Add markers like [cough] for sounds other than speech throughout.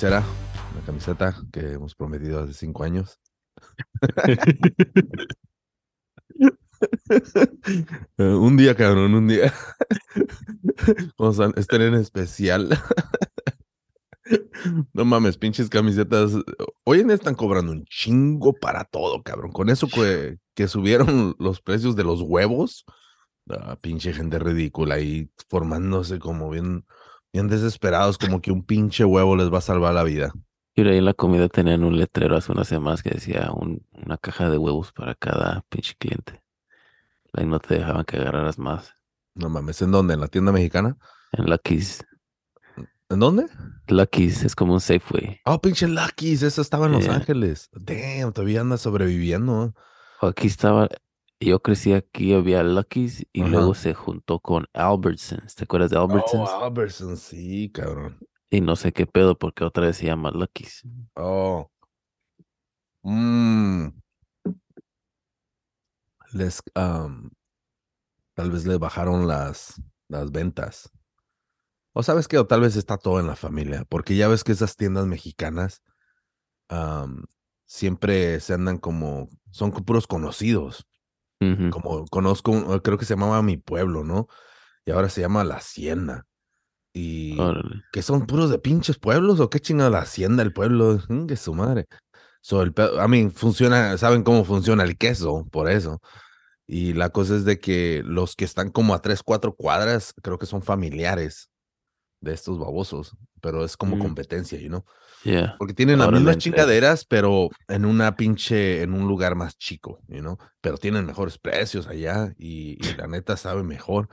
lapicera, una camiseta que hemos prometido hace cinco años. [laughs] Un día, cabrón, un día. Vamos a estar en especial. No mames, pinches camisetas. Hoy en día están cobrando un chingo para todo, cabrón. Con eso que, que subieron los precios de los huevos, ah, pinche gente ridícula ahí formándose como bien, bien desesperados, como que un pinche huevo les va a salvar la vida. Y ahí en la comida tenían un letrero hace unas semanas que decía un- una caja de huevos para cada pinche cliente. Ahí no te dejaban que agarraras más. No mames, ¿en dónde? ¿En la tienda mexicana? En Lucky's. ¿En dónde? Lucky's es como un Safeway. Oh, pinche Lucky's, esa estaba en Los Yeah. Ángeles. Damn, todavía anda sobreviviendo. Aquí estaba, yo crecí aquí, había Lucky's y Ajá. luego se juntó con Albertsons. ¿Te acuerdas de Oh, Albertsons? Albertson, sí, cabrón. Y no sé qué pedo porque otra vez se llama Lucky's. Oh. Mm. Les, am, tal vez le bajaron las, las ventas. O sabes qué, o tal vez está todo en la familia, porque ya ves que esas tiendas mexicanas siempre se andan como, son puros conocidos. Ujú. Como conozco, creo que se llamaba Mi Pueblo, ¿no? Y ahora se llama La Hacienda. Y Órale. que son puros de pinches pueblos o qué chingada la hacienda el pueblo, que su madre. So, el I mean, funciona, saben cómo funciona el queso, por eso. Y la cosa es de que los que están como a tres, cuatro cuadras, creo que son familiares de estos babosos, pero es como Mm. competencia, you know? Yeah. Porque tienen las mismas chingaderas, pero en una pinche, en un lugar más chico, you know? Pero tienen mejores precios allá y, y la neta sabe mejor.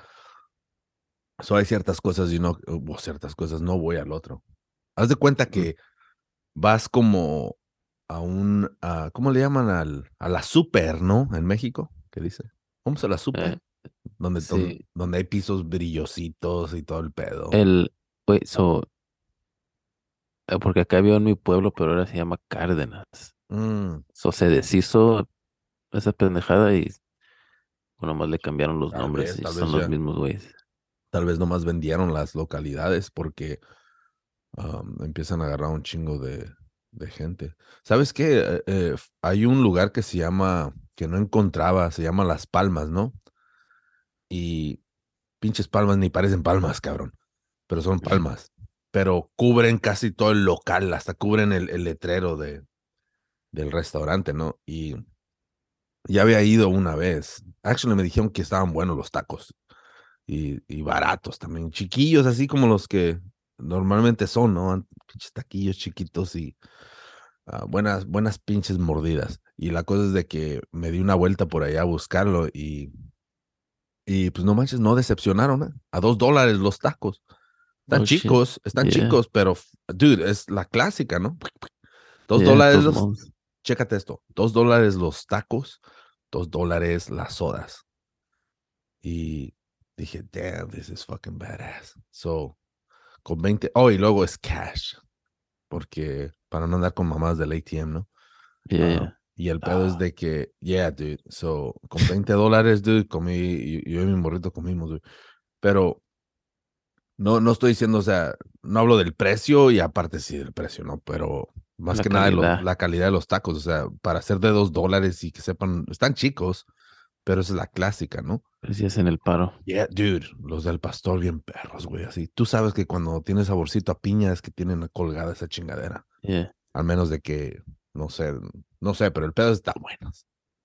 So hay ciertas cosas y no, o ciertas cosas, no voy al otro. Haz de cuenta que vas como a un, a- ¿cómo le llaman al, a la super, ¿no? En México, ¿qué dice? Vamos a la super, Eh, donde, sí. donde, hay pisos brillositos y todo el pedo. El, wait, so, porque acá había en mi pueblo, pero ahora se llama Cárdenas. Mm, So, se deshizo esa pendejada y bueno, más le cambiaron los Tal nombres vez, y son los ya. mismos güeyes. tal vez nomás vendieron las localidades porque empiezan a agarrar un chingo de, de gente. ¿Sabes qué? Eh, eh, hay un lugar que se llama, que no encontraba, se llama Las Palmas, ¿no? Y pinches palmas ni parecen palmas, cabrón, pero son palmas. Pero cubren casi todo el local, hasta cubren el, letrero de, del restaurante, ¿no? Y ya había ido una vez. Actually me dijeron que estaban buenos los tacos y, baratos también, chiquillos, así como los que normalmente son, ¿no? Pinches taquillos chiquitos y ah, buenas, buenas pinches mordidas. Y la cosa es de que me di una vuelta por allá a buscarlo y, y pues no manches, no decepcionaron, ¿eh? A dos dólares los tacos. Están Oh, shit. chicos, están Yeah. chicos, pero, dude, es la clásica, ¿no? Dos Yeah, dólares los, chécate esto, dos dólares los tacos, dos dólares las sodas. Y dije, damn, this is fucking badass. So, con 20, oh, y luego es cash, porque para no andar con mamás del ATM, ¿no? Yeah, Ah, yeah. Y el pedo es Ah. de que, yeah, dude, so, con 20 dólares, dude, comí, yo, yo y mi morrito comimos, dude. Pero no, no estoy diciendo, o sea, no hablo del precio y aparte sí del precio, ¿no? Pero más La que nada de lo- la calidad de los tacos, o sea, para ser de dos dólares y que sepan, están chicos, pero esa es la clásica, ¿no? Ya es en el paro. Yeah, dude, los del pastor bien perros, güey, así. Tú sabes que cuando tiene saborcito a piña es que tienen colgada esa chingadera. Yeah. Al menos de que, no sé, no sé, pero el pedo está bueno.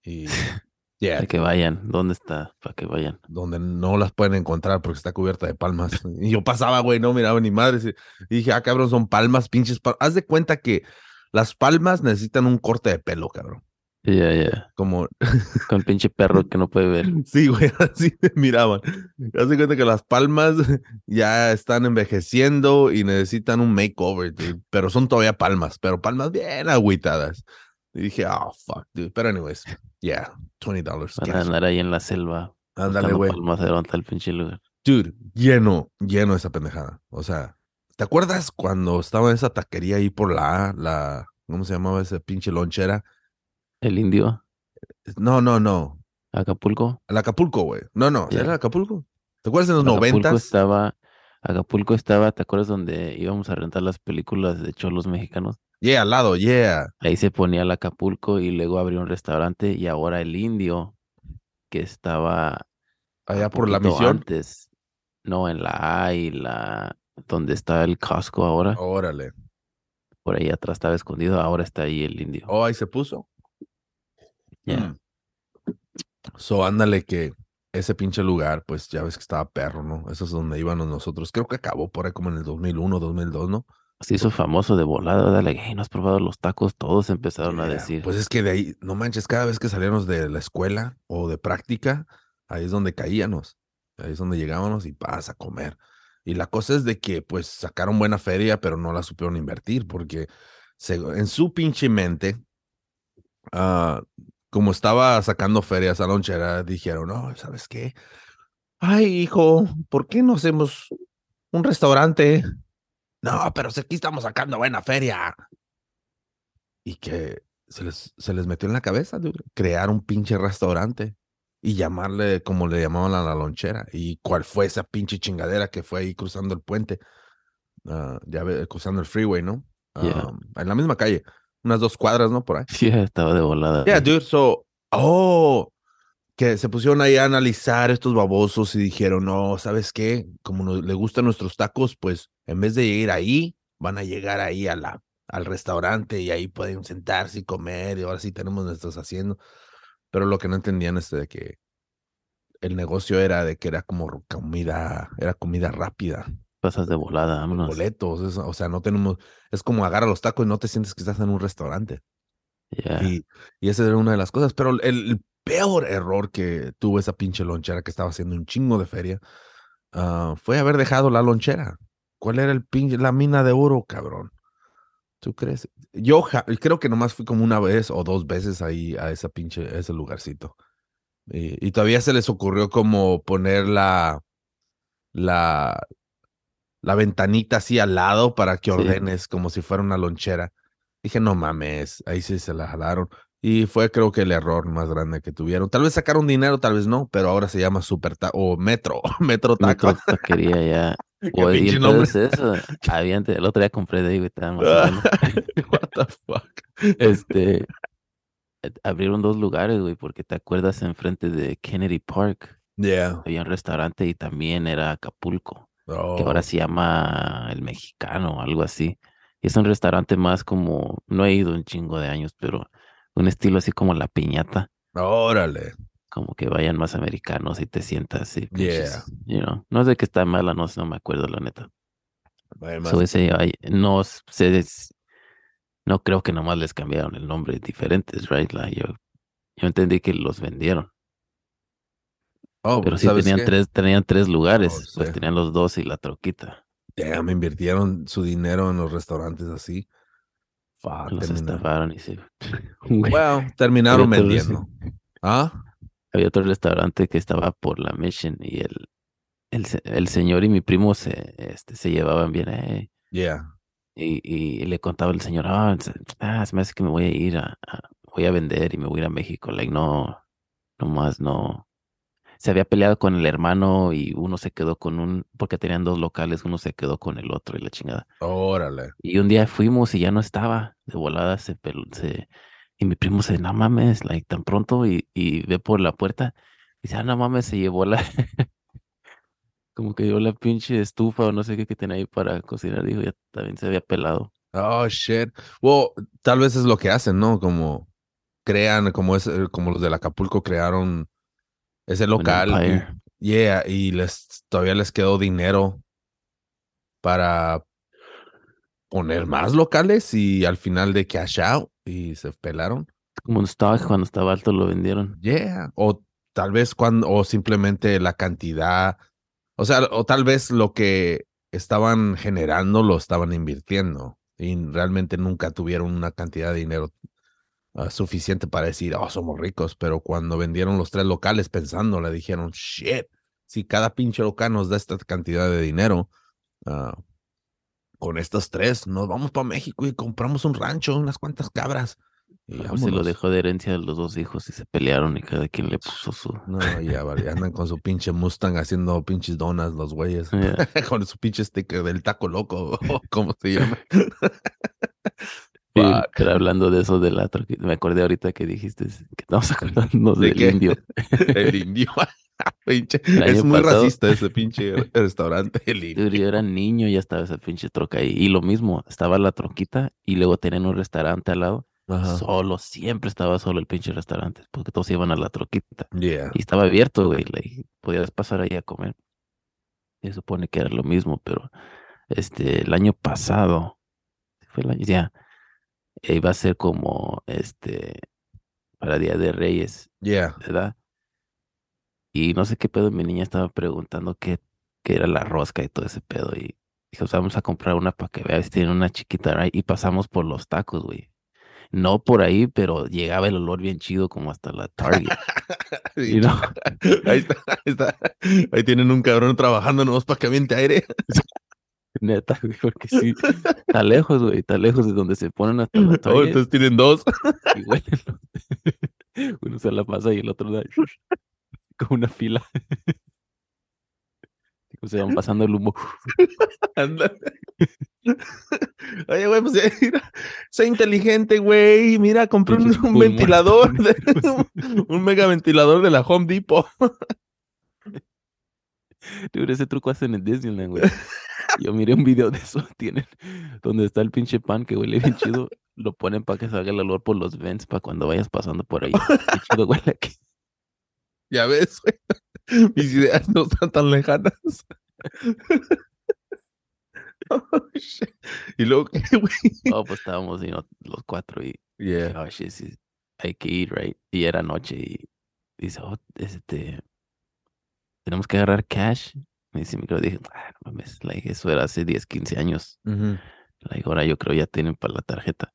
Y, [laughs] yeah, Para que vayan. ¿Dónde está? Para que vayan. donde no las pueden encontrar porque está cubierta de palmas. [laughs] Y yo pasaba, güey, no miraba ni. Y y dije, ah, cabrón, son palmas, pinches palmas. Haz de cuenta que las palmas necesitan un corte de pelo, cabrón. Yeah, yeah. Como, [laughs] Con pinche perro que no puede ver. sí, güey, [laughs] así me miraban. Haz de cuenta que las palmas ya están envejeciendo y necesitan un makeover, dude. Pero son todavía palmas, pero palmas bien agüitadas. Y dije, oh, fuck, dude. Pero anyways, yeah, $20 Para cash. andar ahí en la selva. Ándale, güey. el pinche lugar. Dude, lleno, lleno esa pendejada. O sea, ¿te acuerdas cuando estaba en esa taquería ahí por la, la, ¿cómo se llamaba esa pinche lonchera? El indio. No, no, no. Acapulco. Al Acapulco, güey. No, no, era Acapulco. ¿Te acuerdas en los Acapulco noventas? estaba, Acapulco estaba, ¿te acuerdas donde íbamos a rentar las películas de cholos mexicanos? Yeah, al lado, yeah. Ahí se ponía el Acapulco y luego abrió un restaurante y ahora el Indio, que estaba Allá por la misión. antes, no en la A y la donde está el Costco ahora, Órale. por ahí atrás estaba escondido, ahora está ahí el Indio. Oh, ahí se puso. Ya. Mm. So, ándale que ese pinche lugar, pues ya ves que estaba perro, ¿no? Eso es donde íbamos nosotros. Creo que acabó por ahí como en el 2001, 2002, ¿no? Se hizo famoso de volada, dale, hey, ¿no has probado los tacos? Todos empezaron a decir, Pues es que de ahí, no manches, cada vez que salíamos de la escuela o de práctica, ahí es donde caíamos. Ahí es donde llegábamos y vas a comer. Y la cosa es de que, pues, sacaron buena feria, pero no la supieron invertir, porque se- en su pinche mente, ah, como estaba sacando feria esa lonchera, dijeron, no, ¿sabes qué? Ay, hijo, ¿por qué no hacemos un restaurante? No, pero aquí estamos sacando buena feria. Y que se les, se les metió en la cabeza dude, crear un pinche restaurante y llamarle como le llamaban a la lonchera. ¿Y cuál fue esa pinche chingadera que fue ahí cruzando el puente? Ah, ya ve, cruzando el freeway, ¿no? Yeah. Um, en la misma calle, unas dos cuadras, ¿no? Por ahí. [laughs] sí, estaba de volada. Yeah, dude, so, oh, que se pusieron ahí a analizar estos babosos y dijeron, no, ¿sabes qué? Como nos, le gustan nuestros tacos, pues en vez de ir ahí, van a llegar ahí a la, al restaurante y ahí pueden sentarse y comer y ahora sí tenemos nuestros haciendo. Pero lo que no entendían es de que el negocio era de que era como comida, era comida rápida, Pasas de volada, vámonos. boletos, eso, o sea, no tenemos, es como agarra los tacos y no te sientes que estás en un restaurante. Ya. Y, y esa era una de las cosas. Pero el, el peor error que tuvo esa pinche lonchera que estaba haciendo un chingo de feria ah, fue haber dejado la lonchera. ¿Cuál era el pinche, la mina de oro, cabrón? ¿Tú crees? Yo creo que nomás fui como una vez o dos veces ahí a esa pinche, a ese lugarcito. Y, y todavía se les ocurrió como poner la, la, la ventanita así al lado para que Sí. ordenes como si fuera una lonchera. Dije, no mames, ahí sí se la jalaron. Y fue creo que el error más grande que tuvieron. Tal vez sacaron dinero, tal vez no, pero ahora se llama Super Ta- o Metro, [laughs] Metro Taco. Metro taquería ya. [laughs] Es eso. Había antes- el otro día compré de ahí, güey, estaba más. [laughs] What the fuck. Este, abrieron dos lugares, güey, porque te acuerdas enfrente de Kennedy Park, Yeah. había un restaurante y también era Acapulco, que Oh, ahora se llama El Mexicano o algo así. Y es un restaurante más como, no he ido un chingo de años, pero un estilo así como La Piñata, órale. como que vayan más americanos y te sientas y Yeah. you know, no sé qué está mala, no, sé, no me acuerdo la neta. Además, So, ese, ay, no s- sé, s- no creo que nomás les cambiaron el nombre diferentes, right? Like, yo, yo entendí que los vendieron, oh, pero sí ¿sabes tenían qué? tres, tenían tres lugares, Oh, pues sí. tenían los dos y la troquita, Damn, invirtieron su dinero en los restaurantes así. Fuck, los terminaron. estafaron y se... [laughs] Well, [laughs] terminaron otro vendiendo. [laughs] ¿Ah? Había otro restaurante que estaba por la Mission y el, el, el señor y mi primo se, este, se llevaban bien, eh, Yeah. y, y le contaba el señor, ah, ah, se me hace que me voy a ir a, a- voy a vender y me voy a ir a México. Like, no, no más, no. Se había peleado con el hermano y uno se quedó con un, porque tenían dos locales, uno se quedó con el otro y la chingada. Órale. Y un día fuimos y ya no estaba, de volada se, pel- se y mi primo se, no mames, like, tan pronto y, y ve por la puerta y dice, ah, no mames, se llevó la, [laughs] como que llevó la pinche estufa o no sé qué que tenía ahí para cocinar, dijo, ya también se había pelado. Oh, shit. Well, tal vez es lo que hacen, ¿no? Como crean, como es, eh, como los del Acapulco crearon ese Un local. y- yeah, y les todavía les quedó dinero para poner más locales y al final de cash out y se pelaron. Como un stock cuando estaba alto lo vendieron. Yeah. O tal vez cuando, o simplemente la cantidad, o sea, o tal vez lo que estaban generando lo estaban invirtiendo y realmente nunca tuvieron una cantidad de dinero ah, suficiente para decir, oh, somos ricos, pero cuando vendieron los tres locales pensando, le dijeron, shit, si cada pinche local nos da esta cantidad de dinero, ah, con estas tres nos vamos para México y compramos un rancho, unas cuantas cabras. Y A ver si lo dejó de herencia a los dos hijos y se pelearon y cada quien le puso su... No, ya, vale, andan con su [laughs] pinche Mustang haciendo pinches donas los güeyes. Yeah. [laughs] con su pinche sticker del taco loco, [laughs] como se llama. Sí, pero hablando de eso del otro, me acordé ahorita que dijiste que estamos acordando ¿De del qué? indio. [laughs] El indio. [laughs] Pinche, es muy pasado- racista ese pinche restaurante. El indio. Yo era niño y ya estaba esa pinche troca ahí. Y lo mismo, estaba la troquita y luego tenían un restaurante al lado. Ajá. Solo, siempre estaba solo el pinche restaurante, porque todos iban a la troquita. Yeah. Y estaba abierto, güey. like, podías pasar ahí a comer. Se supone que era lo mismo, pero este, el año pasado, fue el año, ya, eh, iba a ser como, este, para Día de Reyes, Yeah. ¿verdad? Y no sé qué pedo, mi niña estaba preguntando qué, qué era la rosca y todo ese pedo. Y dijo, vamos a comprar una para que veas, tiene una chiquita, right? Y pasamos por los tacos, güey. No por ahí, pero llegaba el olor bien chido como hasta la Target. [laughs] Sí. [laughs] Ahí está, ahí está. Ahí tienen un cabrón trabajando nomás para que aviente aire. [laughs] neta, güey, porque sí, está lejos, güey, está lejos de donde se ponen hasta la [laughs] Oh, Target entonces tienen dos. y huelen. [laughs] Uno se la pasa y el otro da [laughs] como una fila. Como se van pasando el humo. Oye, güey, pues mira, sé inteligente, güey. Mira, compré un, ventilador, de- tónicos. un mega ventilador de la Home Depot. Dude, ese truco hacen en Disneyland, güey. Yo miré un video de eso, [laughs] tienen, donde está el pinche pan que huele bien chido, [laughs] lo ponen para que salga el olor por los vents para cuando vayas pasando por ahí. Qué [laughs] chido huele aquí. Ya ves, güey. Mis ideas no están tan lejanas. Oh, shit. y luego, ¿qué, güey? Oh, pues estábamos you know, los cuatro y Yeah. oh shit, sí, hay que ir, right? Y era noche y dice, oh, este, tenemos que agarrar cash. Me dice, me dije, ah, no mames, like, eso era hace 10, 15 años. Ujú. Like, ahora yo creo ya tienen para la tarjeta.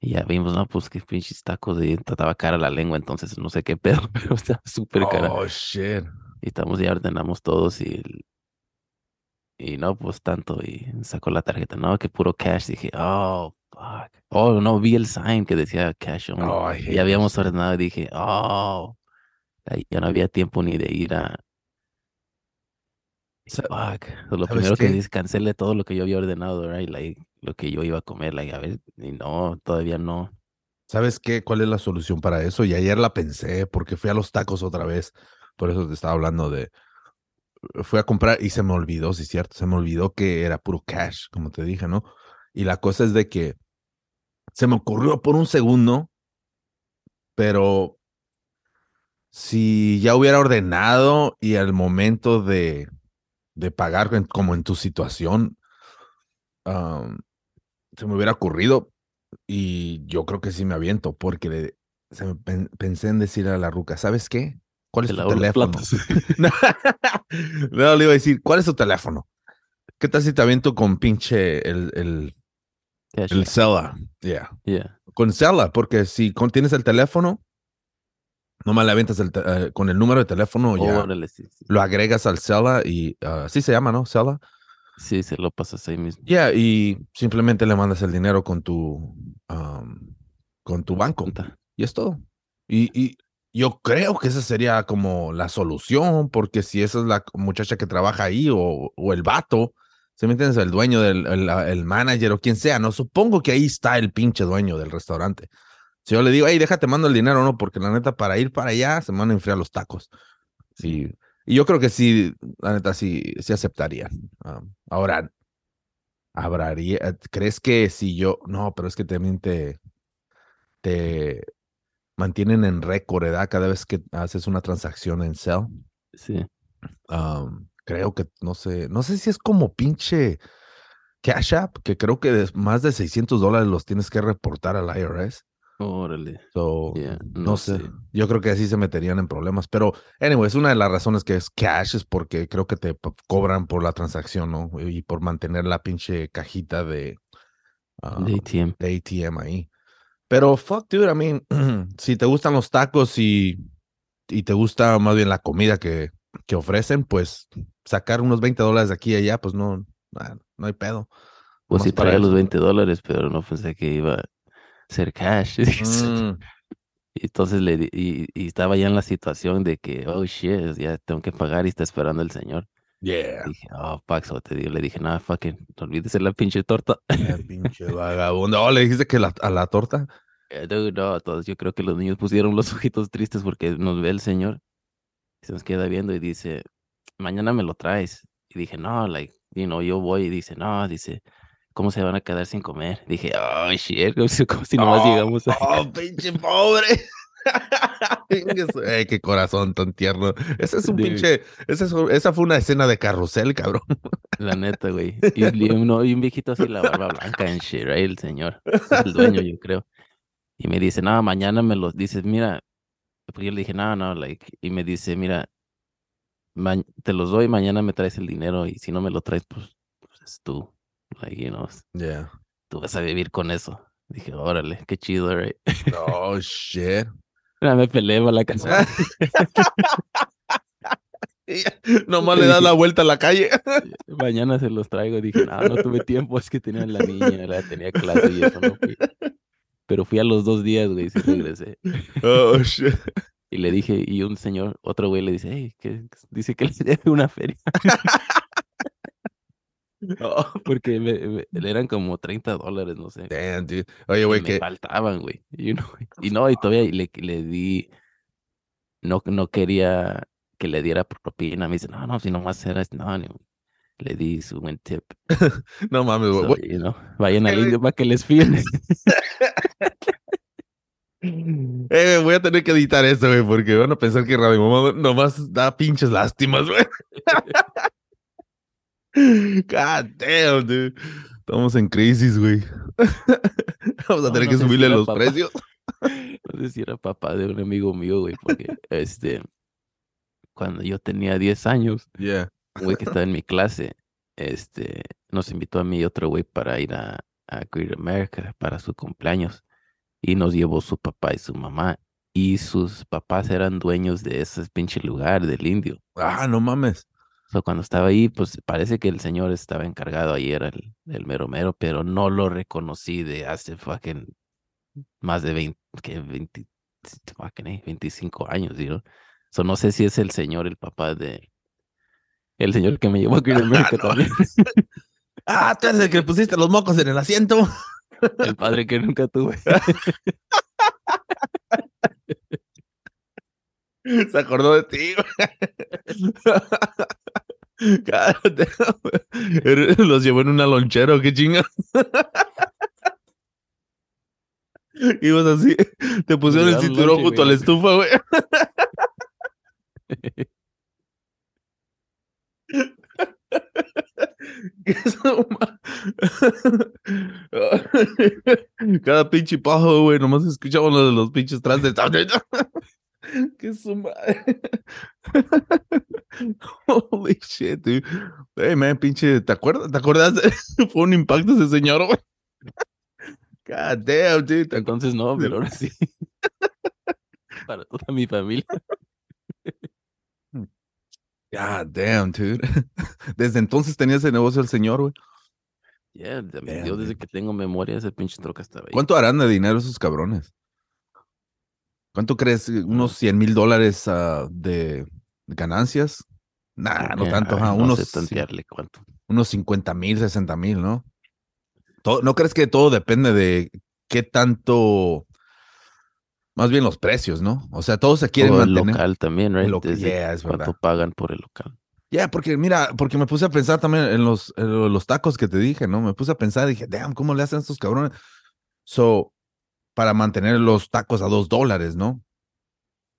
Y ya vimos, no, pues qué pinches tacos y estaba cara la lengua, entonces no sé qué pedo, [laughs] pero estaba súper cara. Oh, shit. Y estamos ya ordenamos todos y y no, pues tanto, y sacó la tarjeta, no, que puro cash, dije, oh, fuck. Oh, no, vi el sign que decía cash only. Oh, y habíamos ordenado y dije, oh, ya no había tiempo ni de ir a... Fuck. So, lo ¿sabes primero que dice, cancele todo lo que yo había ordenado, right? Like, lo que yo iba a comer, like, a ver, y no, todavía no. ¿Sabes qué? ¿Cuál es la solución para eso? Y ayer la pensé porque fui a los tacos otra vez. Por eso te estaba hablando de. Fui a comprar y se me olvidó, sí es cierto. Se me olvidó que era puro cash, como te dije, ¿no? Y la cosa es de que se me ocurrió por un segundo, pero si ya hubiera ordenado y al momento de, de pagar, en- como en tu situación, se me hubiera ocurrido, y yo creo que sí me aviento, porque le- se me pen- pensé en decir a la ruca, ¿sabes qué? ¿Cuál es Te tu teléfono? no, [laughs] [laughs] no, le iba a decir, ¿cuál es tu teléfono? ¿Qué tal si te aviento con pinche el, el, Cash el app. Cella? Yeah. Yeah. Con Cella, porque si tienes el teléfono, nomás le aventas el te- eh, con el número de teléfono, ya Órale, sí, sí. lo agregas al Cella y así se llama, ¿no? Cella. Sí, se lo pasas ahí mismo. Ya, y simplemente le mandas el dinero con tu, am, con tu banco. Y es todo. Y, y yo creo que esa sería como la solución, porque si esa es la muchacha que trabaja ahí o, o el vato, ¿se me entiendes? El dueño del el, el manager o quien sea, no supongo que ahí está el pinche dueño del restaurante. Si yo le digo, hey, déjate mando el dinero, no, porque la neta, para ir para allá se me van a enfriar los tacos. Sí. Y yo creo que sí, la neta, sí, sí aceptaría. Um, ahora, habría, ¿crees que si yo, no, pero es que también te, te mantienen en récord, ¿verdad? Cada vez que haces una transacción en Cell. Sí. Um, creo que, no sé, no sé si es como pinche Cash App, que creo que más de 600 dólares los tienes que reportar al IRS. Órale. So, Yeah, no, no sé. sé. Yo creo que así se meterían en problemas. Pero, anyway, es una de las razones que es cash, es porque creo que te cobran por la transacción, ¿no? Y por mantener la pinche cajita de, ah, De ATM. de ATM ahí. Pero, fuck, dude, I mean, [clears throat] si te gustan los tacos y, y te gusta más bien la comida que, que ofrecen, pues sacar unos 20 dólares de aquí y allá, pues no, nah, no hay pedo. Pues sí para los eso. 20 dólares, pero no pensé que iba hacer cash. [laughs] Mm, Y entonces le y, y estaba ya en la situación de que, oh shit, ya tengo que pagar y está esperando el señor. yeah. Dije, oh, Paxo, te digo, le dije, nada, fucking, no olvides la pinche torta. Eh, pinche vagabundo. Oh, le dijiste que la- a la torta. Eh, dude, no, todos, yo creo que los niños pusieron los [laughs] ojitos tristes porque nos ve el señor y se nos queda viendo y dice, mañana me lo traes. Y dije, no, like, you know, yo voy y dice, no, dice, ¿cómo se van a quedar sin comer? Dije, oh, shit, como si, como si nomás Oh, llegamos a... Oh, [laughs] pinche pobre. [laughs] Ey, qué corazón tan tierno. Ese es un Dude. pinche. ese es esa fue una escena de carrusel, cabrón. La neta, güey. Y, y uno- y un viejito así, la barba blanca en shit, right? El señor. El dueño, yo creo. Y me dice, no, mañana me los dices, mira. Porque yo le dije, no, no, like. Y me dice, mira, te los doy, mañana me traes el dinero. Y si no me lo traes, pues, pues es tú. Like, you know, Yeah. tú vas a vivir con eso. Dije, órale, qué chido, right? Oh, shit. [laughs] Me peleé para la [laughs] casa. [laughs] Nomás le das la vuelta a la calle. mañana se los traigo. Dije, no, no tuve tiempo, es que tenía la niña, la tenía clase y eso no fui. Pero fui a los dos días, güey, y sí regresé. Oh, shit. Y le dije, y un señor, otro güey le dice, hey, que dice que le debe una feria. [laughs] [laughs] Porque me- me- eran como 30 dólares, no sé. damn, dude. Oye, güey, que. faltaban, güey. you know, [laughs] Y no, y todavía le, le di, no, no quería que le diera propina. Me dice, no, no, si nomás era, no, ni- le di su buen tip. No mames, güey. So, you know, vayan al indio para que les fíen. Eh, voy a tener que editar esto, güey, porque van a pensar que Radio Mamá nomás da pinches lástimas, güey. [laughs] God damn, dude. Estamos en crisis, güey. [laughs] Vamos a No, tener no que si subirle los papá. precios. [laughs] No sé si era papá de un amigo mío, güey, porque este, cuando yo tenía 10 años, Yeah. un güey que estaba en mi clase, este, nos invitó a mí y otro güey para ir a, a Great America para su cumpleaños. Y nos llevó su papá y su mamá. Y sus papás eran dueños de ese pinche lugar del indio. Ah, no mames. So, cuando estaba ahí, pues parece que el señor estaba encargado ahí, era el, el mero mero, pero no lo reconocí de hace fucking más de 20, que 20, fucking, eh, 25 años, ¿no? So, no sé si es el señor, el papá de, el señor que me llevó a Great America [laughs] no. también, [laughs] Ah, tú eres el que pusiste los mocos en el asiento. el padre que nunca tuve. [laughs] Se acordó de ti, [laughs] Los [laughs] llevó en una lonchera, ¿o qué chinga. Ibas [laughs] así, te pusieron el cinturón junto a la estufa, güey. Cada pinche pajo, güey, nomás escuchamos lo de los pinches trastes. [laughs] ¿Qué suma? [laughs] Holy shit, dude. Hey, man, pinche, ¿te acuerdas? ¿Te acuerdas? [laughs] Fue un impacto ese señor, güey. God damn, dude. ¿te Entonces no, pero ahora sí. Para toda mi familia. God damn, dude. Desde entonces tenía ese negocio el señor, güey. Yeah, yo desde que tengo memoria, ese pinche troca estaba ahí. ¿Cuánto harán de dinero esos cabrones? ¿Cuánto crees? ¿Unos 100 mil dólares ah, de ganancias? Nah, no tanto, ajá, no unos, sé cuánto. unos 50 mil, 60 mil, ¿no? Todo- ¿No crees que todo depende de qué tanto, más bien los precios, ¿no? O sea, todos se quieren O el mantener. local también, right? local, yeah, es cuánto verdad. pagan por el local. Ya, porque mira, porque me puse a pensar también en los, en lo- los tacos que te dije, ¿no? Me puse a pensar, dije, damn, ¿cómo le hacen a estos cabrones? So, para mantener los tacos a dos dólares, ¿no?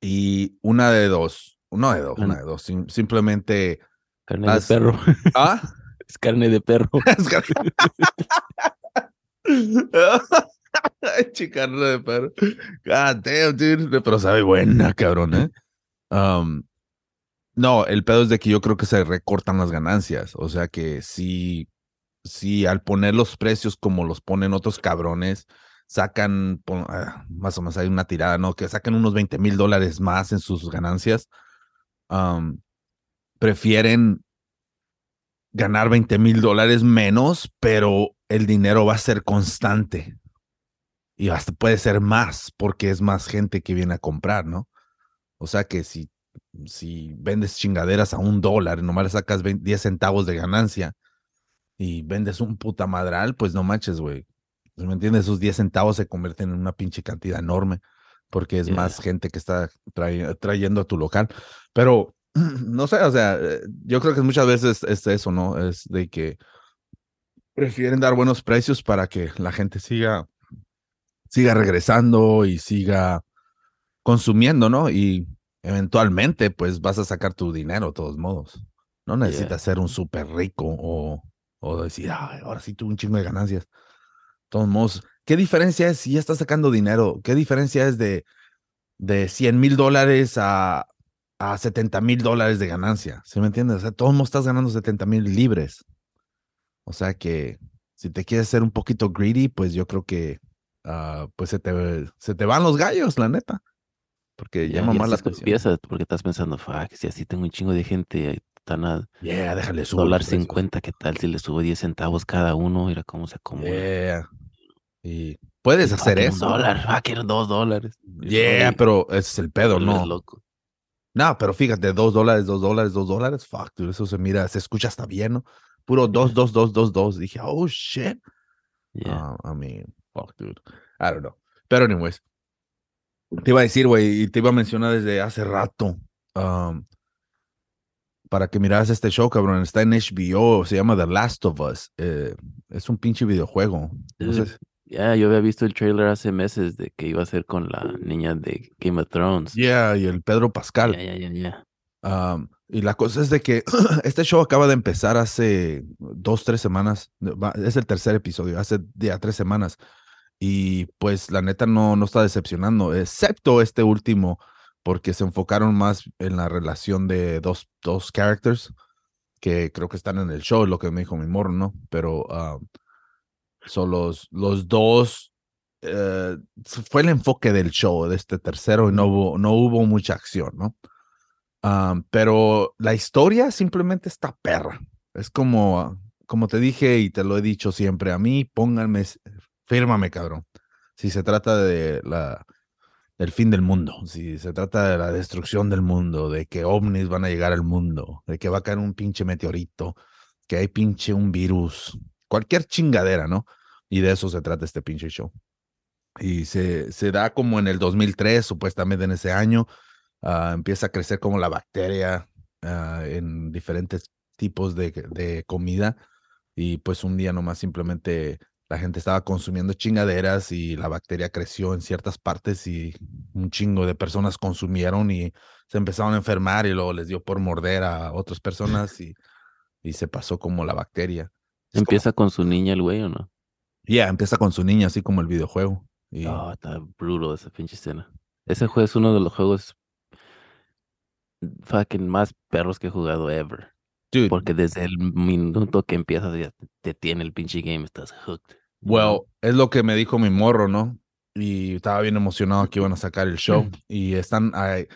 Y una de dos, no de dos, una de dos, sim- simplemente, Carne Las- de perro. ah, [laughs] es carne de perro. [laughs] Chicarro [laughs] de perro. God damn, dude. Pero sabe buena, cabrón, ¿eh? Um, no, el pedo es de que yo creo que se recortan las ganancias. O sea que si, si al poner los precios como los ponen otros cabrones, sacan, ah, más o menos hay una tirada, ¿no? Que sacan unos 20 mil dólares más en sus ganancias. prefieren ganar 20 mil dólares menos, pero el dinero va a ser constante. y hasta puede ser más porque es más gente que viene a comprar, ¿no? O sea que si, si vendes chingaderas a un dólar, nomás le sacas 20 10 centavos de ganancia y vendes un puta madral, pues no manches, güey. ¿Me entiendes? Esos 10 centavos se convierten en una pinche cantidad enorme porque es Yeah. más gente que está trayendo a tu local. Pero, [clears throat] no sé, o sea, eh, yo creo que muchas veces es eso, ¿no? Es de que prefieren dar buenos precios para que la gente siga, siga regresando y siga consumiendo, ¿no? Y eventualmente, pues vas a sacar tu dinero de todos modos. No necesitas ser un súper rico o, o decir, "Ay, ahora sí tuve un chingo de ganancias. Todos modos, ¿qué diferencia es si ya estás sacando dinero? ¿Qué diferencia es de, de 100 mil dólares a, a 70 mil dólares de ganancia? ¿Sí me entiendes? O sea, todos modos estás ganando 70 mil libres. O sea que si te quieres ser un poquito greedy, pues yo creo que ah, pues se te, se te van los gallos, la neta. Porque Ya, llama y más la atención. empiezas, porque estás pensando, fuck, si así tengo un chingo de gente, están a Yeah, déjale subir. dólar cincuenta, ¿qué tal si le subo 10 centavos cada uno? Mira cómo se acumula. Yeah. Y puedes fuck, hacer era eso. Dólar, [laughs] ah, que eran dos dólares. Yeah, oye, pero ese es el pedo, ¿no? loco. No, pero fíjate, dos dólares, dos dólares, dos dólares. Fuck, dude, eso se mira, se escucha hasta bien, ¿no? Puro dos, dos, dos, dos, dos. Dije, oh shit. Yeah. Uh, I mean, fuck, dude. I don't know. Pero, anyways, te iba a decir, güey, y te iba a mencionar desde hace rato. um, para que miraras este show, cabrón. Está en HBO, se llama The Last of Us. eh, es un pinche videojuego. No sé Ya, yo había visto el trailer hace meses de que iba a ser con la niña de Game of Thrones. Yeah, y el Pedro Pascal. Ya, ya, ya, ya. Um, y la cosa es de que [clears throat] este show acaba de empezar hace dos, tres semanas. Es el tercer episodio, hace ya tres semanas. Y pues la neta no, no está decepcionando, excepto este último, porque se enfocaron más en la relación de dos, dos characters que creo que están en el show, lo que me dijo mi morro, ¿no? Pero um, son los, los dos. eh, fue el enfoque del show de este tercero y no hubo, no hubo mucha acción, ¿no? Pero la historia simplemente está perra. Es como, como te dije y te lo he dicho siempre, a mí pónganme, fírmame, cabrón. Si se trata de la, del fin del mundo, si se trata de la destrucción del mundo, de que ovnis van a llegar al mundo, de que va a caer un pinche meteorito, que hay pinche un virus, cualquier chingadera, ¿no? Y de eso se trata este pinche show. Y se, se da como en el 2003, supuestamente en ese año, ah, empieza a crecer como la bacteria ah, en diferentes tipos de, de comida. Y pues un día nomás simplemente la gente estaba consumiendo chingaderas y la bacteria creció en ciertas partes y un chingo de personas consumieron y se empezaron a enfermar y luego les dio por morder a otras [laughs] personas y, y se pasó como la bacteria. Como- ¿Empieza con su niña el güey o no? Yeah, empieza con su niña, así como el videojuego. Y, Oh, está brutal esa pinche escena. Ese juego es uno de los juegos fucking más perros que he jugado ever. dude, Porque desde el minuto que empiezas ya te, tiene el pinche game, estás hooked. well, es lo que me dijo mi morro, ¿no? Y estaba bien emocionado que iban a sacar el show. Y están, ay,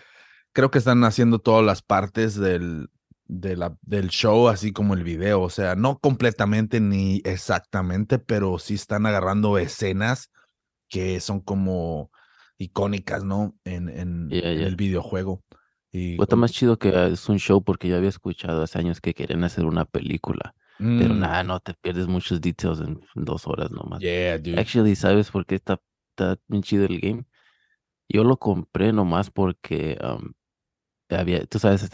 creo que están haciendo todas las partes del, de la, del show, así como el video. O sea, no completamente ni exactamente, pero sí están agarrando escenas que son como icónicas, ¿no? En, en, Yeah, en yeah. el videojuego. Y Pues está más chido que ah, es un show porque yo había escuchado hace años que querían hacer una película. Pero Mm, nada, no te pierdes muchos details en dos horas nomás. Yeah, dude. Actually, ¿sabes por qué está, está bien chido el game? Yo lo compré nomás porque um, había, tú sabes,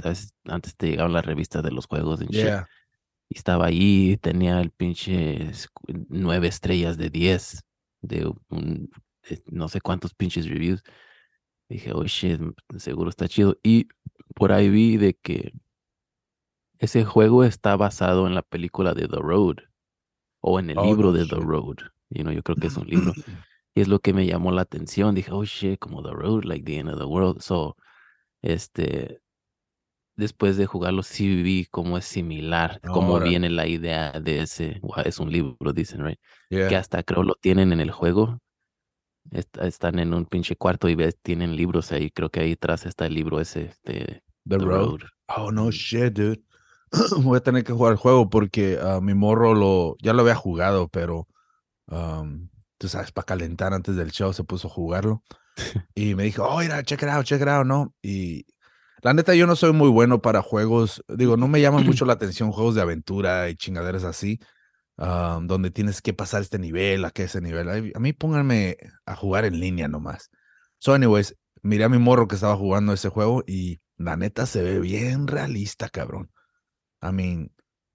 antes te llegaban las revistas de los juegos shit, Yeah. y estaba ahí, tenía el pinche nueve estrellas de 10 de un, de no sé cuántos pinches reviews. Dije, oh shit, seguro está chido. Y por ahí vi de que ese juego está basado en la película de The Road o en el Oh, libro no de The shit. Road. You know, yo creo que es un libro. [laughs] Y es lo que me llamó la atención. Dije, oh shit, como The Road, like the end of the world. So, este, después de jugarlo, sí vi cómo es similar, cómo Órale. viene la idea de ese. es un libro, dicen, right? Yeah. Que hasta creo lo tienen en el juego. Est- están en un pinche cuarto y ves, tienen libros ahí. Creo que ahí atrás está el libro ese de The, The Road. Road. Oh, no shit, dude. [clears throat] Voy a tener que jugar el juego porque ah, mi morro lo, ya lo había jugado, pero um, tú sabes, para calentar antes del show, se puso a jugarlo. Y me dijo, oh, mira, check it out, check it out, ¿no? Y la neta, yo no soy muy bueno para juegos, digo, no me llaman mucho [clears throat] la atención juegos de aventura y chingaderas así, ah, donde tienes que pasar este nivel, a qué ese nivel. A mí pónganme a jugar en línea nomás. So, anyways, miré a mi morro que estaba jugando ese juego y la neta se ve bien realista, cabrón. I mean,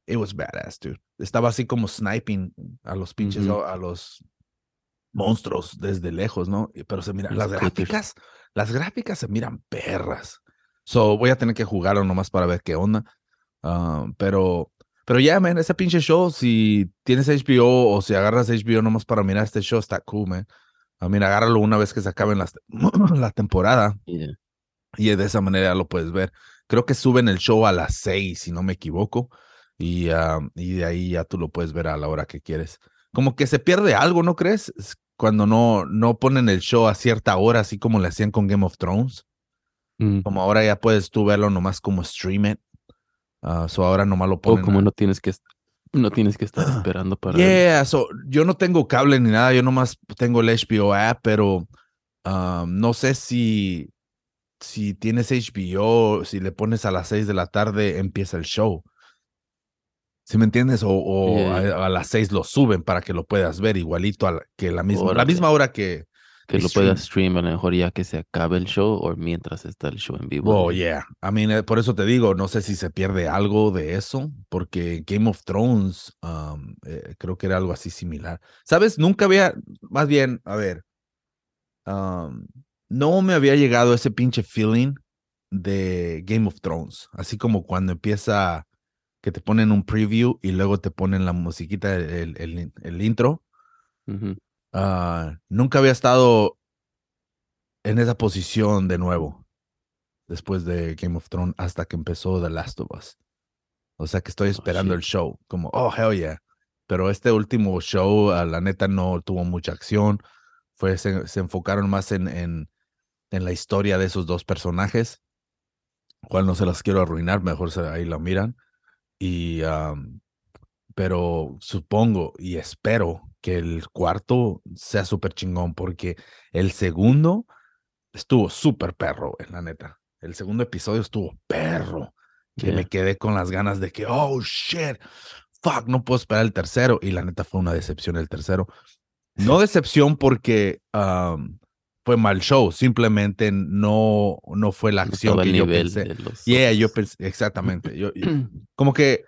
it was badass, dude. Estaba así como sniping a los pinches, a los monstruos desde lejos, ¿no? Pero se miran, las gráficas, las gráficas se miran perras. So voy a tener que jugarlo nomás para ver qué onda. Ah, pero, pero ya, yeah, man, ese pinche show, si tienes HBO o si agarras HBO nomás para mirar este show, está cool, man. I mean, agárralo una vez que se acabe la, [clears throat] la temporada. Y de esa manera lo puedes ver. Creo que suben el show a las seis, si no me equivoco. Y, ah, y de ahí ya tú lo puedes ver a la hora que quieres como que se pierde algo, ¿no crees? Cuando no, no ponen el show a cierta hora, así como le hacían con Game of Thrones. Mm. Como ahora ya puedes tú verlo nomás como stream it. Uh, so ahora nomás lo ponen. O como no tienes que no tienes que estar [clears throat] esperando para. Yeah, so yo no tengo cable ni nada, yo nomás tengo el HBO app, pero ah, no sé si si tienes HBO, si le pones a las 6 de la tarde empieza el show. ¿Sí me entiendes? O, a, las seis lo suben para que lo puedas ver igualito a la, que la misma, la misma hora que... Que lo puedas stream a lo mejor ya que se acabe el show o mientras está el show en vivo. Oh, yeah. I mean, eh, por eso te digo, no sé si se pierde algo de eso, porque Game of Thrones um, eh, creo que era algo así similar. ¿Sabes? Nunca había, más bien, a ver, um, no me había llegado ese pinche feeling de Game of Thrones, así como cuando empieza que te ponen un preview y luego te ponen la musiquita, el, el, intro. Ah, nunca había estado en esa posición de nuevo después de Game of Thrones hasta que empezó The Last of Us. O sea que estoy oh, esperando el show, como, oh, hell yeah. Pero este último show, a la neta, no tuvo mucha acción. Fue, se, enfocaron más en, en, en, la historia de esos dos personajes, cual no se las quiero arruinar, mejor se, ahí la miran. Y, pero supongo y espero que el cuarto sea súper chingón, porque el segundo estuvo súper perro, en la neta. El segundo episodio estuvo perro, que me quedé con las ganas de que, oh shit, fuck, no puedo esperar el tercero. Y la neta fue una decepción el tercero. No decepción porque fue mal show, simplemente no, no fue la acción que yo pensé. Yeah, yo pensé, exactamente. Yo, [clears throat] como que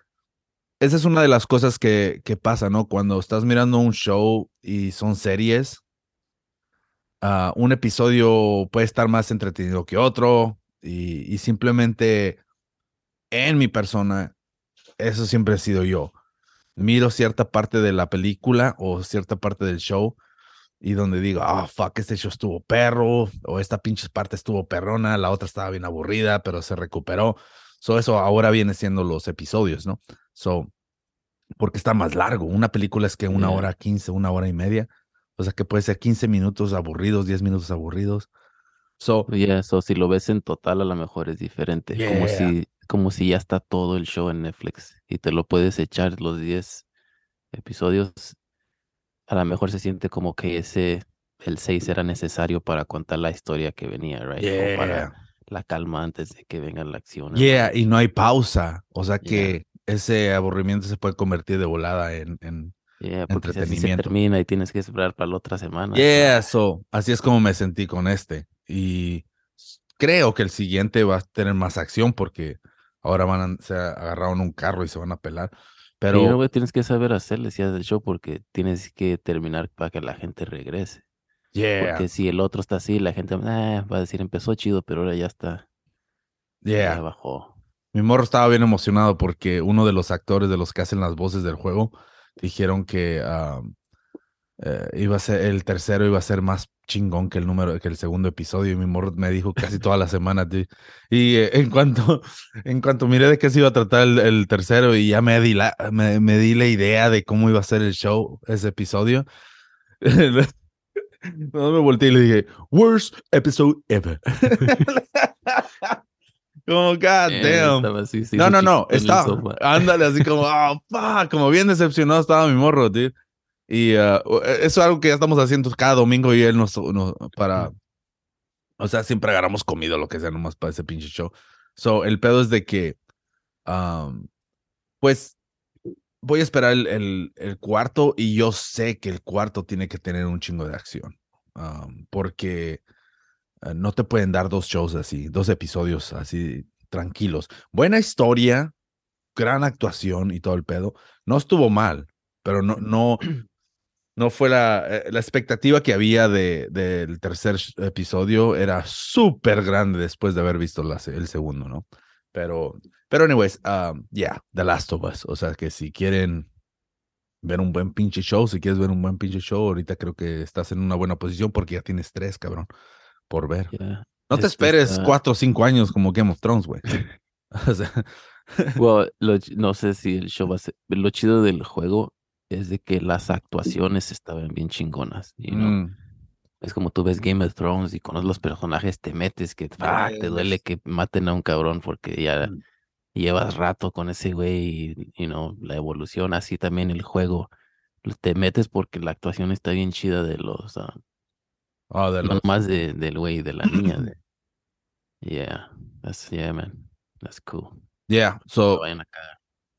esa es una de las cosas que, que, pasa, ¿no? Cuando estás mirando un show y son series, uh, un episodio puede estar más entretenido que otro y, y simplemente en mi persona, eso siempre he sido yo. Miro cierta parte de la película o cierta parte del show y donde digo, ah, fuck, este show estuvo perro, o esta pinche parte estuvo perrona, la otra estaba bien aburrida, pero se recuperó. So, eso ahora viene siendo los episodios, ¿no? So, porque está más largo. Una película es que una hora quince, una hora y media. O sea que puede ser 15 minutos aburridos, 10 minutos aburridos. So, yeah, so si lo ves en total, a lo mejor es diferente. Como si, como si ya está todo el show en Netflix y te lo puedes echar los 10 episodios a lo mejor se siente como que ese, el 6 era necesario para contar la historia que venía, right? O para la calma antes de que venga la acción. Yeah, y no hay pausa. O sea que ese aburrimiento se puede convertir de volada en, en entretenimiento. se termina y tienes que esperar para la otra semana. Yeah, eso. Así es como me sentí con este. Y creo que el siguiente va a tener más acción porque ahora van a, se agarraron un carro y se van a pelar. Pero tienes que saber hacerle si haces el show porque tienes que terminar para que la gente regrese. Yeah. Porque si el otro está así, la gente ah, va a decir empezó chido, pero ahora ya está. Yeah. bajó. Mi morro estaba bien emocionado porque uno de los actores de los que hacen las voces del juego dijeron que eh, iba a ser el tercero iba a ser más chingón que el número que el segundo episodio y mi morro me dijo casi toda la semana y eh, en cuanto [laughs] en cuanto miré de qué se iba a tratar el, tercero y ya me di la me, di la idea de cómo iba a ser el show ese episodio [laughs] no me volteé y le dije worst episode ever [laughs] como god eh, damn no no no estaba ándale así como oh, como bien decepcionado estaba mi morro tío Y uh, eso es algo que ya estamos haciendo cada domingo y él nos, nos para, o sea, siempre agarramos comida lo que sea nomás para ese pinche show. So, el pedo es de que, um, pues, voy a esperar el, el, el, cuarto y yo sé que el cuarto tiene que tener un chingo de acción. Um, porque uh, no te pueden dar dos shows así, dos episodios así tranquilos. Buena historia, gran actuación y todo el pedo. No estuvo mal, pero no, no, [clears throat] no fue la, eh, la expectativa que había de, del tercer episodio era súper grande después de haber visto la, el segundo, ¿no? Pero, pero anyways, um, yeah, The Last of Us. O sea que si quieren ver un buen pinche show, si quieres ver un buen pinche show, ahorita creo que estás en una buena posición porque ya tienes tres, cabrón, por ver. Yeah. No te esperes uh... cuatro o cinco años como Game of Thrones, güey. [laughs] [laughs] o sea. well, lo, no sé si el show va a ser. Lo chido del juego es de que las actuaciones estaban bien chingonas. You know? mm. Es como tú ves Game of Thrones y conoces los personajes, te metes, que ah, te duele que maten a un cabrón porque ya mm. llevas rato con ese güey y you know, la evolución, así también el juego. Te metes porque la actuación está bien chida de los. Uh, oh, de no los... más de, del güey, de la niña. De, [clears throat] yeah, that's, yeah, man. That's cool. Yeah, so.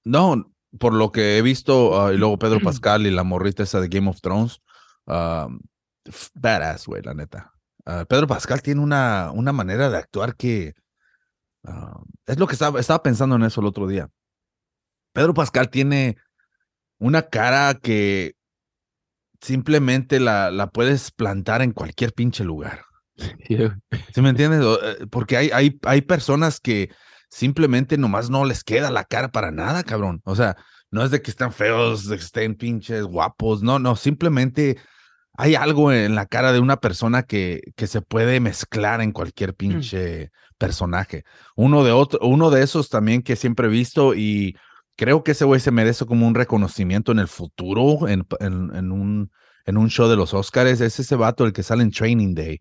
No, por lo que he visto, uh, y luego Pedro Pascal y la morrita esa de Game of Thrones, uh, badass, güey, la neta. Uh, Pedro Pascal tiene una, una manera de actuar que es lo que estaba, estaba pensando en eso el otro día. Pedro Pascal tiene una cara que simplemente la, la puedes plantar en cualquier pinche lugar. Yeah. ¿Sí me entiendes? Porque hay, hay, hay personas que simplemente nomás no les queda la cara para nada, cabrón. O sea, no es de que estén feos, de que estén pinches guapos, no, no, simplemente hay algo en la cara de una persona que, que se puede mezclar en cualquier pinche mm. personaje. Uno de otro, uno de esos también que siempre he visto y creo que ese güey se merece como un reconocimiento en el futuro, en, en, en un, en un show de los Oscars, es ese vato el que sale en Training Day.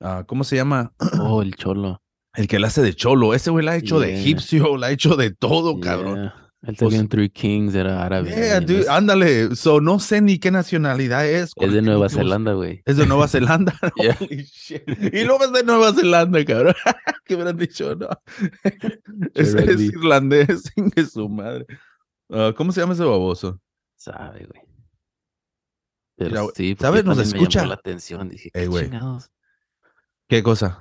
Uh, ¿Cómo se llama? Oh, [clears throat] el cholo. El que la hace de cholo. Ese güey la ha hecho yeah. de egipcio, [laughs] la ha hecho de todo, yeah. cabrón. Él también en Three Kings era árabe. Yeah, dude, ándale. So, no sé ni qué nacionalidad es. Es de Nueva Zelanda, güey. Es de Nueva Zelanda. [laughs] [laughs] Holy shit. Y luego es de Nueva Zelanda, cabrón. ¿Qué han dicho? No. es, es irlandés. Sin su madre. Uh, ¿Cómo se llama ese baboso? Sabe, güey. Pero Mira, sí, ¿sabes? Nos escucha. la atención. Dije, Ey, ¿qué? ¿Qué cosa?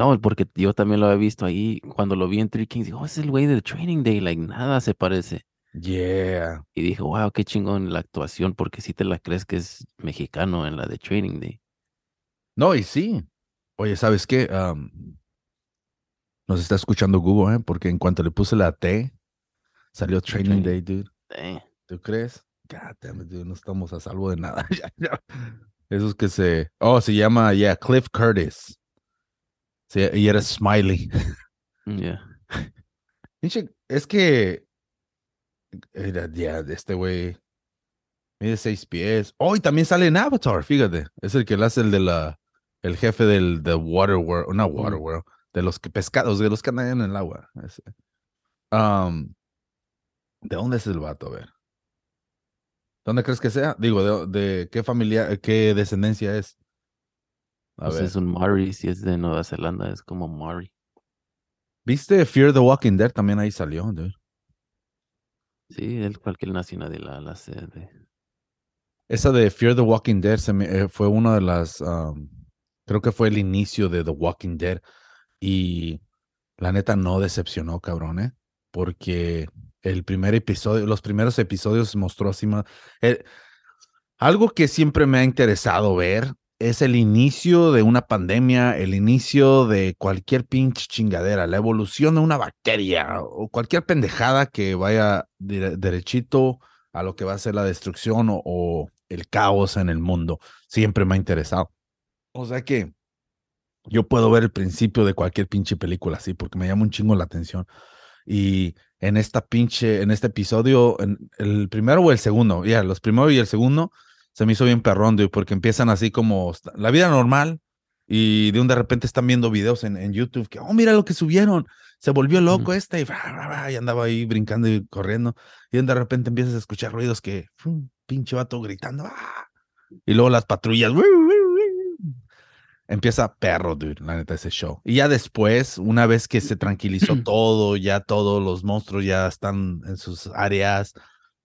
No, porque yo también lo había visto ahí. Cuando lo vi en Three Kings, digo, oh, es el güey de Training Day. Like, nada se parece. Yeah. Y dije, wow, qué chingón la actuación, porque si te la crees que es mexicano en la de Training Day. No, y sí. Oye, ¿sabes qué? Um, nos está escuchando Google, ¿eh? Porque en cuanto le puse la T, salió Training Day, dude. ¿Tú crees? God damn it, dude, no estamos a salvo de nada. [laughs] Ya. Esos que se. Oh, se llama, yeah, Cliff Curtis. Sí, y era Smiley. Yeah. Pinche, Es que. Era, ya, de este güey. Mide seis pies. Oh, y también sale en Avatar, fíjate. Es el que le hace el de la. El jefe del de Waterworld. No, Waterworld. De los que pescados, de los que andan en el agua. Um, ¿De dónde es el vato? A ver. ¿Dónde crees que sea? Digo, ¿de, de qué familia, qué descendencia es? A Pues ver. es un Mari, si es de Nueva Zelanda, es como Mari. ¿Viste Fear the Walking Dead? También ahí salió, dude. Sí, él cualquier nacionalidad la, la hace de- Esa de Fear the Walking Dead se me- eh, fue una de las. um, creo que fue el inicio de The Walking Dead. Y la neta no decepcionó, cabrón, ¿eh? Porque el primer episodio, los primeros episodios mostró así más. eh, algo que siempre me ha interesado ver es el inicio de una pandemia, el inicio de cualquier pinche chingadera, la evolución de una bacteria o cualquier pendejada que vaya derechito a lo que va a ser la destrucción o, el caos en el mundo. Siempre me ha interesado. O sea que yo puedo ver el principio de cualquier pinche película así porque me llama un chingo la atención. Y en esta pinche, en este episodio, el primero o el segundo, ya, los primeros y el segundo, se me hizo bien perrón, dude, porque empiezan así como la vida normal y de un de repente están viendo videos en, en YouTube que, oh, mira lo que subieron, se volvió loco este y, y andaba ahí brincando y corriendo y de repente empiezas a escuchar ruidos que, pinche vato gritando. ¡ah! Y luego las patrullas. Empieza perro, dude, la neta, ese show. Y ya después, una vez que se tranquilizó [clears throat] todo, ya todos los monstruos ya están en sus áreas,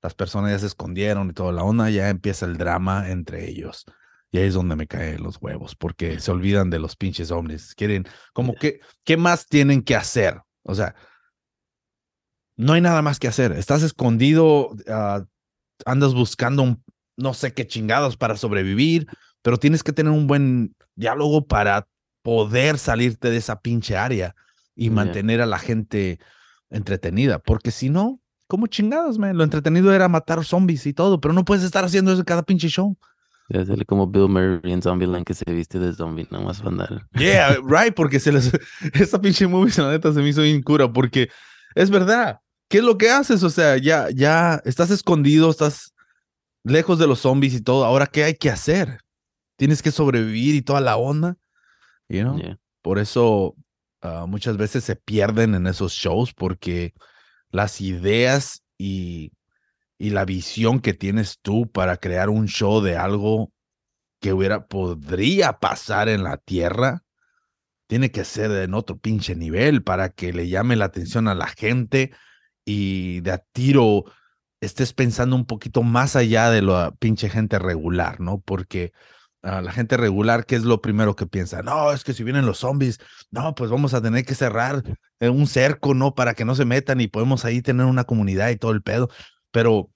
las personas ya se escondieron y toda la onda, ya empieza el drama entre ellos. Y ahí es donde me caen los huevos, porque se olvidan de los pinches hombres. Quieren, como que, ¿qué más tienen que hacer? O sea, no hay nada más que hacer. Estás escondido, ah, andas buscando un, no sé qué chingados para sobrevivir, pero tienes que tener un buen diálogo para poder salirte de esa pinche área y mantener a la gente entretenida, porque si no, ¿cómo chingados, man? Lo entretenido era matar zombies y todo, pero no puedes estar haciendo eso cada pinche show. Ya sale como Bill Murray en Zombieland que se viste de zombie, nomás para andar. Yeah, [laughs] right, porque se les... [laughs] esa pinche movie, la neta, se me hizo incura, porque es verdad. ¿Qué es lo que haces? O sea, ya, ya estás escondido, estás lejos de los zombies y todo. Ahora, ¿qué hay que hacer? tienes que sobrevivir y toda la onda, you know? Por eso ah, muchas veces se pierden en esos shows porque las ideas y, y la visión que tienes tú para crear un show de algo que hubiera, podría pasar en la tierra, tiene que ser en otro pinche nivel para que le llame la atención a la gente y de a tiro estés pensando un poquito más allá de la pinche gente regular, ¿no? Porque la gente regular, ¿qué es lo primero que piensa? No, es que si vienen los zombies, no, pues vamos a tener que cerrar un cerco, ¿no? Para que no se metan y podemos ahí tener una comunidad y todo el pedo. Pero,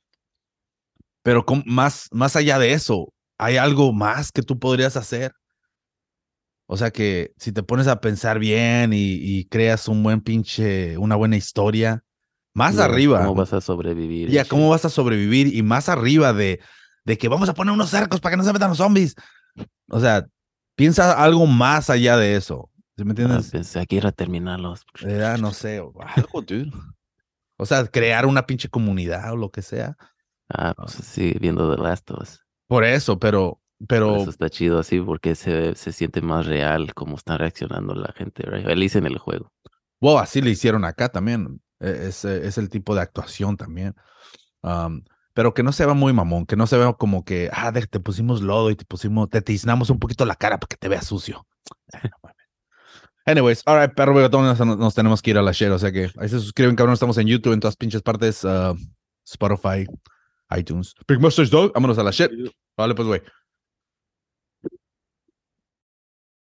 pero más, más allá de eso, ¿hay algo más que tú podrías hacer? O sea que si te pones a pensar bien y, creas un buen pinche, una buena historia, más arriba. ¿Cómo vas a sobrevivir? Ya, ¿cómo vas a sobrevivir? Y más arriba de, de que vamos a poner unos cercos para que no se metan los zombies. O sea, piensa algo más allá de eso. ¿Sí me ah, entiendes? pensé que era terminarlos. No sé, [laughs] algo, dude. O sea, crear una pinche comunidad o lo que sea. Ah, pues sí, viendo The Last of Us. Por eso, pero, pero. eso está chido así porque se, se siente más real cómo está reaccionando la gente? Feliz en el juego. Wow, así le hicieron acá también. E, es, es el tipo de actuación también. Um, pero que no se vea muy mamón, que no se vea como que, ah, te pusimos lodo y te pusimos, te tiznamos un poquito la cara para que te veas sucio. [laughs] Anyways, alright, perro todos nos, tenemos que ir a la share, o sea que ahí se suscriben, cabrón, estamos en YouTube, en todas pinches partes, uh, Spotify, iTunes. Big Mustard Dog, vámonos a la share. Vale, pues, güey.